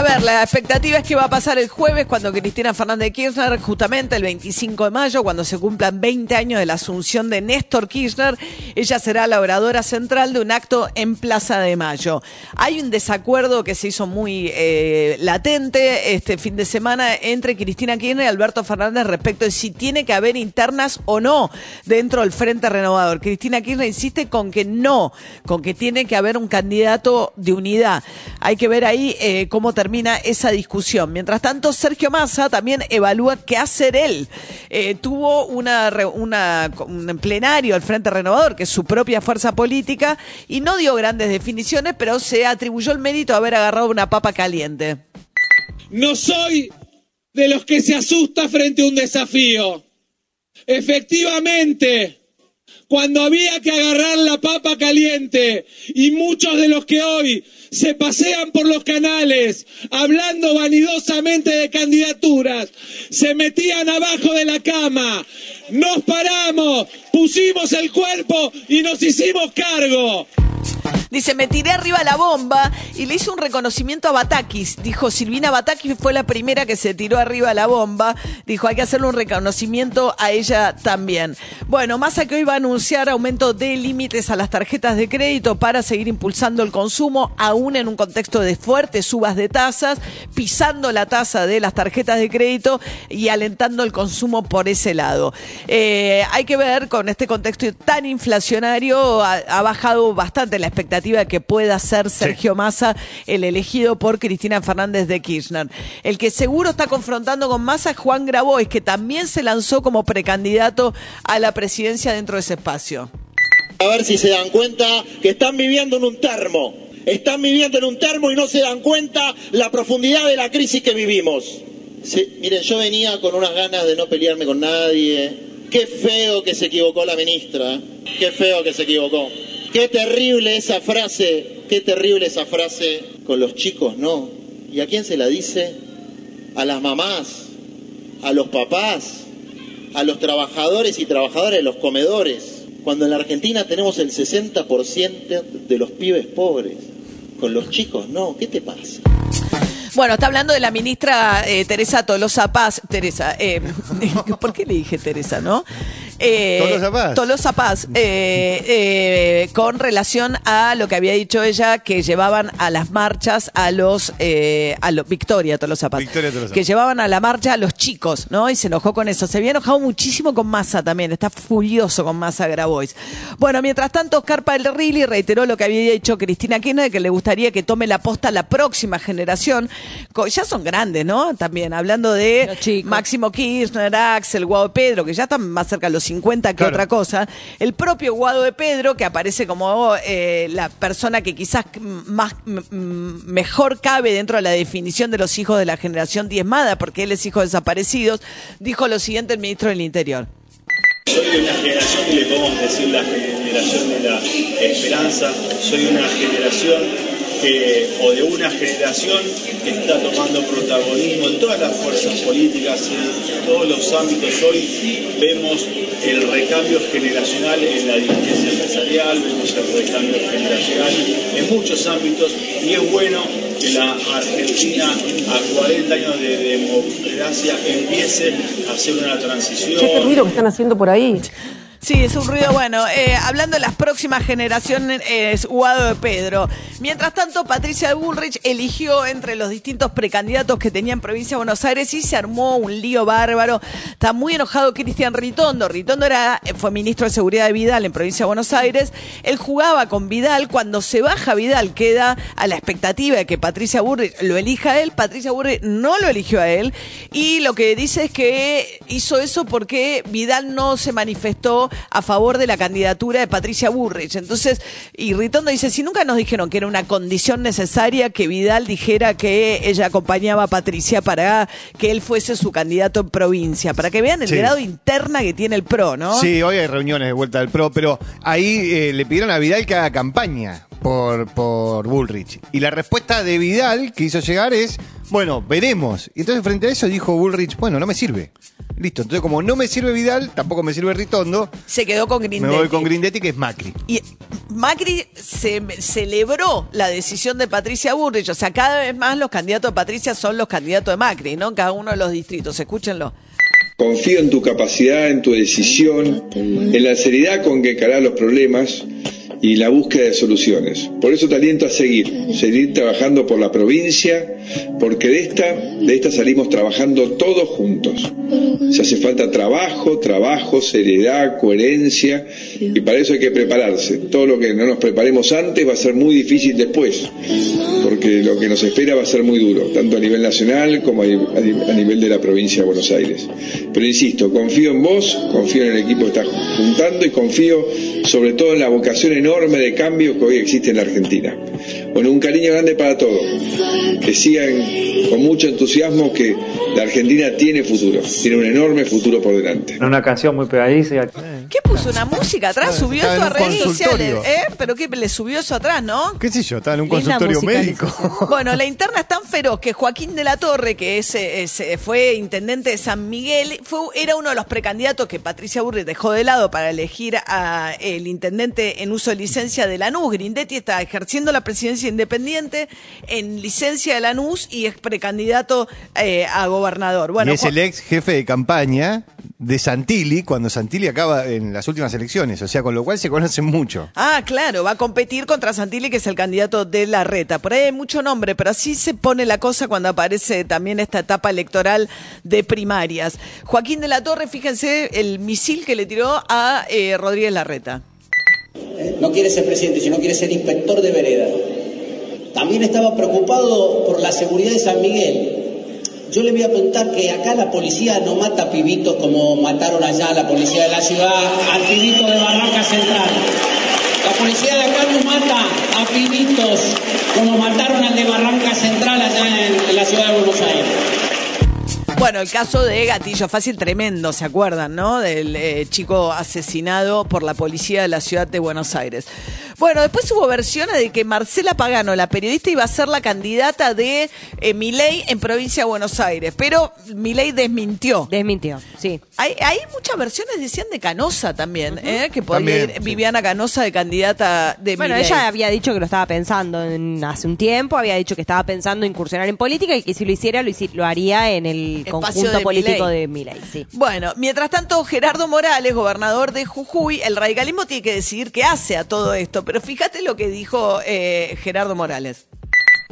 A ver, la expectativa es que va a pasar el jueves cuando Cristina Fernández de Kirchner, justamente el 25 de mayo, cuando se cumplan 20 años de la asunción de Néstor Kirchner, ella será la oradora central de un acto en Plaza de Mayo. Hay un desacuerdo que se hizo muy eh, latente este fin de semana entre Cristina Kirchner y Alberto Fernández respecto de si tiene que haber internas o no dentro del Frente Renovador. Cristina Kirchner insiste con que no, con que tiene que haber un candidato de unidad. Hay que ver ahí eh, cómo termina esa discusión. Mientras tanto, Sergio Massa también evalúa qué hacer él. Eh, tuvo una, una, un plenario al Frente Renovador, que es su propia fuerza política, y no dio grandes definiciones, pero se atribuyó el mérito de haber agarrado una papa caliente. No soy de los que se asusta frente a un desafío. Efectivamente, cuando había que agarrar la papa caliente y muchos de los que hoy se pasean por los canales hablando vanidosamente de candidaturas, se metían abajo de la cama, nos paramos, pusimos el cuerpo y nos hicimos cargo. Dice, me tiré arriba la bomba y le hizo un reconocimiento a Batakis. Dijo, Silvina Batakis fue la primera que se tiró arriba la bomba. Dijo, hay que hacerle un reconocimiento a ella también. Bueno, Massa que hoy va a anunciar aumento de límites a las tarjetas de crédito para seguir impulsando el consumo, aún en un contexto de fuertes subas de tasas, pisando la tasa de las tarjetas de crédito y alentando el consumo por ese lado. Eh, hay que ver, con este contexto tan inflacionario, ha bajado bastante la expectativa que pueda ser Sergio Massa el elegido por Cristina Fernández de Kirchner. El que seguro está confrontando con Massa es Juan Grabois, que también se lanzó como precandidato a la presidencia dentro de ese espacio. A ver si se dan cuenta que están viviendo en un termo. Están viviendo en un termo y no se dan cuenta la profundidad de la crisis que vivimos. Sí, miren, yo venía con unas ganas de no pelearme con nadie. Qué feo que se equivocó la ministra. Qué feo que se equivocó. Qué terrible esa frase, qué terrible esa frase con los chicos, ¿no? ¿Y a quién se la dice? A las mamás, a los papás, a los trabajadores y trabajadoras de los comedores. Cuando en la Argentina tenemos el 60% de los pibes pobres. Con los chicos, no, ¿qué te pasa? Bueno, está hablando de la ministra eh, Teresa Tolosa Paz. Teresa, eh, ¿por qué le dije Teresa, no? Eh, Tolosa Paz. Tolosa Paz, eh, eh, con relación a lo que había dicho ella, que llevaban a las marchas a los, eh, a los Victoria Tolosa Paz, Victoria Tolosa que llevaban a la marcha a los chicos, ¿no? Y se enojó con eso. Se había enojado muchísimo con Massa también, está furioso con Massa Grabois. Bueno, mientras tanto, Oscar Riley reiteró lo que había dicho Cristina Kirchner, que le gustaría que tome la posta la próxima generación. Ya son grandes, ¿no? También, hablando de. Máximo Kirchner, Axel, de Pedro, que ya están más cerca de los 50 que Claro. otra cosa. El propio Guado de Pedro, que aparece como eh, la persona que quizás más mejor cabe dentro de la definición de los hijos de la generación diezmada, porque él es hijo de desaparecidos, dijo lo siguiente el ministro del Interior. Soy de una generación que le podemos decir la generación de la esperanza, soy una generación o de una generación que está tomando protagonismo en todas las fuerzas políticas, en todos los ámbitos. Hoy vemos el recambio generacional en la dirigencia empresarial, vemos el recambio generacional en muchos ámbitos y es bueno que la Argentina a 40 años de democracia empiece a hacer una transición. Este ruido que están haciendo por ahí. Sí, es un ruido bueno. Eh, hablando de las próximas generaciones, es Guado de Pedro. Mientras tanto, Patricia Bullrich eligió entre los distintos precandidatos que tenía en provincia de Buenos Aires y se armó un lío bárbaro. Está muy enojado Cristian Ritondo. Ritondo era, eh, fue ministro de Seguridad de Vidal en provincia de Buenos Aires. Él jugaba con Vidal. Cuando se baja Vidal, queda a la expectativa de que Patricia Bullrich lo elija a él. Patricia Bullrich no lo eligió a él. Y lo que dice es que hizo eso porque Vidal no se manifestó a favor de la candidatura de Patricia Burrich. Entonces, y Ritondo dice, si nunca nos dijeron que era una condición necesaria que Vidal dijera que ella acompañaba a Patricia para que él fuese su candidato en provincia, para que vean el Sí. grado interna que tiene el PRO, ¿no? Sí, hoy hay reuniones de vuelta del PRO, pero ahí eh, le pidieron a Vidal que haga campaña por, por Bullrich. Y la respuesta de Vidal que hizo llegar es, bueno, veremos. Y entonces frente a eso dijo Bullrich, bueno, no me sirve. Listo, entonces como no me sirve Vidal, tampoco me sirve Ritondo, Se quedó con me Grindetti. voy con Grindetti, que es Macri. Y Macri se celebró la decisión de Patricia Burrich. O sea, cada vez más los candidatos de Patricia son los candidatos de Macri, ¿no? En cada uno de los distritos. Escúchenlo. Confío en tu capacidad, en tu decisión, en la seriedad con que encarás los problemas y la búsqueda de soluciones. Por eso te aliento a seguir, seguir trabajando por la provincia, porque de esta, de esta salimos trabajando todos juntos. Se hace falta trabajo, trabajo, seriedad, coherencia, y para eso hay que prepararse. Todo lo que no nos preparemos antes va a ser muy difícil después, porque lo que nos espera va a ser muy duro, tanto a nivel nacional como a nivel de la provincia de Buenos Aires. Pero insisto, confío en vos, confío en el equipo que estás juntando y confío sobre todo en la vocación enorme de cambio que hoy existe en la Argentina. Bueno, un cariño grande para todos. Que con mucho entusiasmo que la Argentina tiene futuro, tiene un enorme futuro por delante. Una canción muy pegadiza. ¿Qué puso una música atrás? Subió esto a redes sociales. ¿eh? ¿Pero qué? Le subió eso atrás, ¿no? ¿Qué sé yo? Estaba en un Linda consultorio médico. Bueno, la interna es tan feroz que Joaquín de la Torre, que es, es, fue intendente de San Miguel, fue, era uno de los precandidatos que Patricia Burri dejó de lado para elegir a el intendente en uso de licencia de Lanús. Grindetti está ejerciendo la presidencia independiente en licencia de Lanús y es precandidato eh, a gobernador. Bueno, y es el ex jefe de campaña de Santilli cuando Santilli acaba en las últimas elecciones. O sea, con lo cual se conocen mucho. Ah, claro, va a competir contra Santilli, que es el candidato de la reta. Por ahí hay mucho nombre, pero así se pone la cosa cuando aparece también esta etapa electoral de primarias. Joaquín de la Torre, fíjense el misil que le tiró a eh, Rodríguez Larreta. no quiere ser presidente, sino quiere ser inspector de vereda. También estaba preocupado por la seguridad de San Miguel. Yo le voy a contar que acá la policía no mata pibitos como mataron allá la policía de la ciudad al pibito de Barranca Central. La policía de acá no mata a pibitos como mataron al de Barranca Central allá en, en la ciudad de Buenos Aires. Bueno, el caso de Gatillo Fácil, tremendo, ¿se acuerdan, no? Del eh, chico asesinado por la policía de la ciudad de Buenos Aires. Bueno, después hubo versiones de que Marcela Pagano, la periodista, iba a ser la candidata de eh, Milei en provincia de Buenos Aires, pero Milei desmintió. Desmintió, sí. Hay, hay muchas versiones, decían, de Canosa también, ¿eh? que podía También, ir sí. Viviana Canosa de candidata de Bueno, ella había dicho que lo estaba pensando en- hace un tiempo, había dicho que estaba pensando incursionar en política y que si lo hiciera, lo, lo haría en el Espacio conjunto de político Milei. de Milei. Sí. Bueno, mientras tanto, Gerardo Morales, gobernador de Jujuy, el radicalismo tiene que decidir qué hace a todo esto. Pero fíjate lo que dijo eh, Gerardo Morales.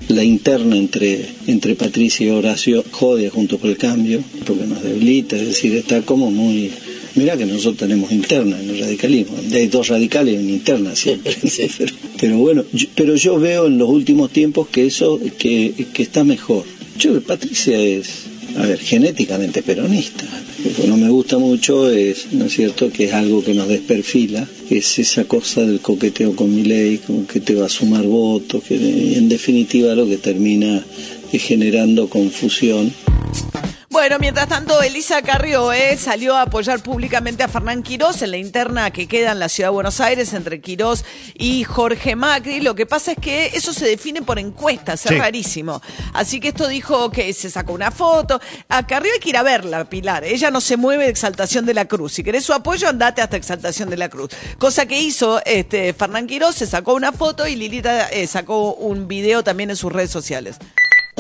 La interna entre, entre Patricia y Horacio jode junto por el cambio, porque nos debilita, es decir, está como muy... Mira que nosotros tenemos interna en el radicalismo, hay dos radicales y una interna siempre, pero, pero bueno, yo- pero yo veo en los últimos tiempos que eso, que, que está mejor. Yo creo que Patricia es, a ver, genéticamente peronista. Lo que no me gusta mucho es, ¿no es cierto?, que es algo que nos desperfila, es esa cosa del coqueteo con mi ley, como que te va a sumar votos, que en definitiva lo que termina es generando confusión. Bueno, mientras tanto, Elisa Carrió eh, salió a apoyar públicamente a Fernán Quirós en la interna que queda en la ciudad de Buenos Aires entre Quirós y Jorge Macri. Lo que pasa es que eso se define por encuestas, es Sí. rarísimo. Así que esto dijo que se sacó una foto. A Carrió hay que ir a verla, Pilar. Ella no se mueve de Exaltación de la Cruz. Si querés su apoyo, andate hasta Exaltación de la Cruz. Cosa que hizo este Fernán Quirós, se sacó una foto y Lilita eh, sacó un video también en sus redes sociales.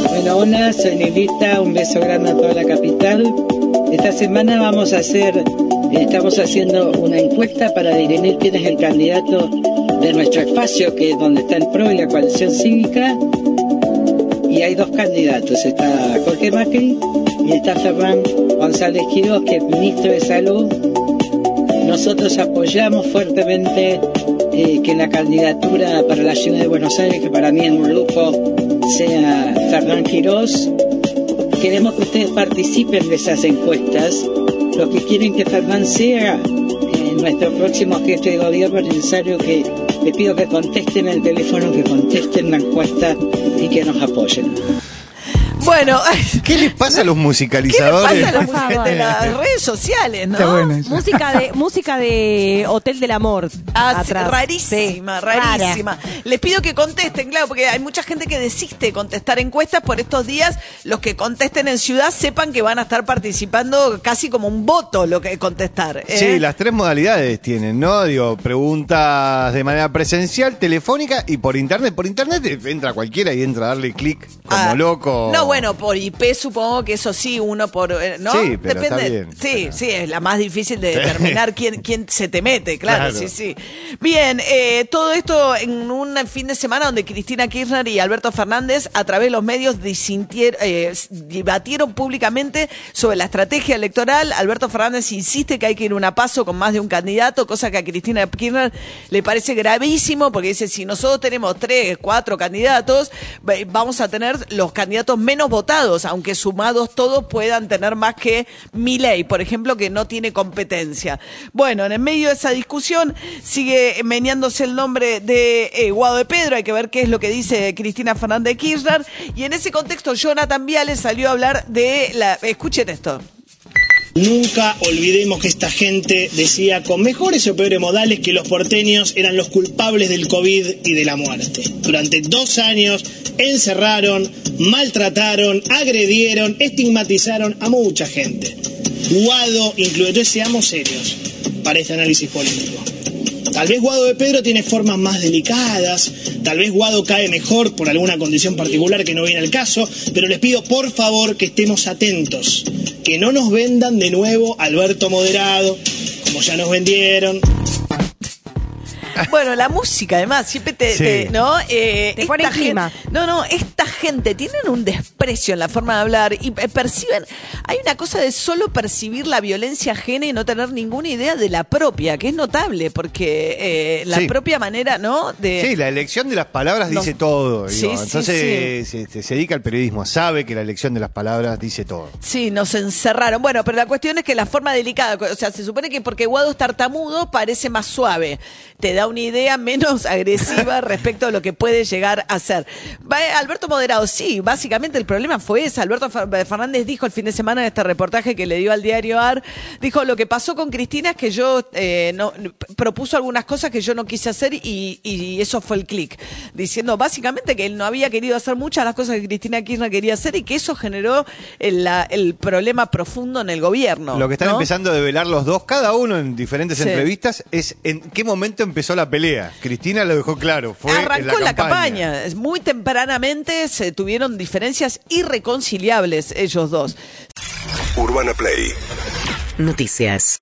Bueno, hola, soy Lilita, un beso grande a toda la capital. Esta semana vamos a hacer, estamos haciendo una encuesta para dirimir quién es el candidato de nuestro espacio, que es donde está el PRO y la coalición cívica. Y hay dos candidatos, está Jorge Macri y está Fernán González Quiroz, que es ministro de Salud. Nosotros apoyamos fuertemente eh, que la candidatura para la ciudad de Buenos Aires, que para mí es un lujo, sea Fernán Quirós. Queremos que ustedes participen de esas encuestas. Los que quieren que Fernán sea, eh, nuestro próximo jefe de gobierno, es necesario que les pido que contesten el teléfono, que contesten la encuesta y que nos apoyen. Bueno, ¿Qué les pasa a los ¿qué le musicalizadores? pasa a de favor. las redes sociales, no? Está bueno eso. música de música de Hotel del Amor. Ah, sí, rarísima, Sí, rarísima. Les pido que contesten, claro, porque hay mucha gente que desiste de contestar encuestas por estos días. Los que contesten en ciudad sepan que van a estar participando casi como un voto lo que contestar. ¿eh? Sí, las tres modalidades tienen, ¿no? Digo, preguntas de manera presencial, telefónica y por internet. Por internet entra cualquiera y entra a darle clic como Ah, loco. No, bueno, por IP supongo que eso sí, uno por. eh, ¿No? Sí, pero está bien. Sí, sí, es la más difícil de determinar quién, quién se te mete, claro, Claro. sí, sí. Bien, eh, todo esto en un fin de semana donde Cristina Kirchner y Alberto Fernández, a través de los medios, eh, debatieron públicamente sobre la estrategia electoral. Alberto Fernández insiste que hay que ir una paso con más de un candidato, cosa que a Cristina Kirchner le parece gravísimo, porque dice, si nosotros tenemos tres, cuatro candidatos, va- vamos a tener los candidatos menos votados, aunque sumados todos puedan tener más que Milei, por ejemplo, que no tiene competencia. Bueno, en el medio de esa discusión sigue meneándose el nombre de eh, Guado de Pedro, hay que ver qué es lo que dice Cristina Fernández de Kirchner, y en ese contexto Jonathan Viale salió a hablar de la... Escuchen esto. Nunca olvidemos que esta gente decía con mejores o peores modales que los porteños eran los culpables del COVID y de la muerte. Durante dos años encerraron, maltrataron, agredieron, estigmatizaron a mucha gente. Guado incluye, entonces seamos serios para este análisis político. Tal vez Guado de Pedro tiene formas más delicadas, tal vez Guado cae mejor por alguna condición particular que no viene al caso, pero les pido por favor que estemos atentos, que no nos vendan de nuevo Alberto Moderado, como ya nos vendieron. Bueno, la música, además, siempre te, Sí. te- ¿no? Eh, Te pone clima. no, no, esta gente tienen un desprecio en la forma de hablar y eh, perciben, hay una cosa de solo percibir la violencia ajena y no tener ninguna idea de la propia, que es notable, porque eh, la Sí. propia manera, ¿no? De, Sí, la elección de las palabras No. dice todo. Sí, digo. sí, Entonces Se, se- dedica al periodismo, sabe que la elección de las palabras dice todo. Sí, nos encerraron. Bueno, pero la cuestión es que la forma delicada, o sea, se supone que porque Guado es tartamudo parece más suave. Te da una idea menos agresiva respecto a lo que puede llegar a ser. Va- Alberto Sí, básicamente el problema fue ese. Alberto Fer- Fernández dijo el fin de semana en este reportaje que le dio al diario AR, dijo, lo que pasó con Cristina es que yo eh, no, propuso algunas cosas que yo no quise hacer y, y eso fue el clic. Diciendo básicamente que él no había querido hacer muchas de las cosas que Cristina Kirchner quería hacer y que eso generó el, la- el problema profundo en el gobierno. Lo que están ¿no? empezando a develar los dos, cada uno en diferentes Sí. entrevistas, es en qué momento empezó la pelea. Cristina lo dejó claro. Fue en Arrancó la campaña. Es Muy tempranamente se tuvieron diferencias irreconciliables ellos dos. Urbana Play Noticias.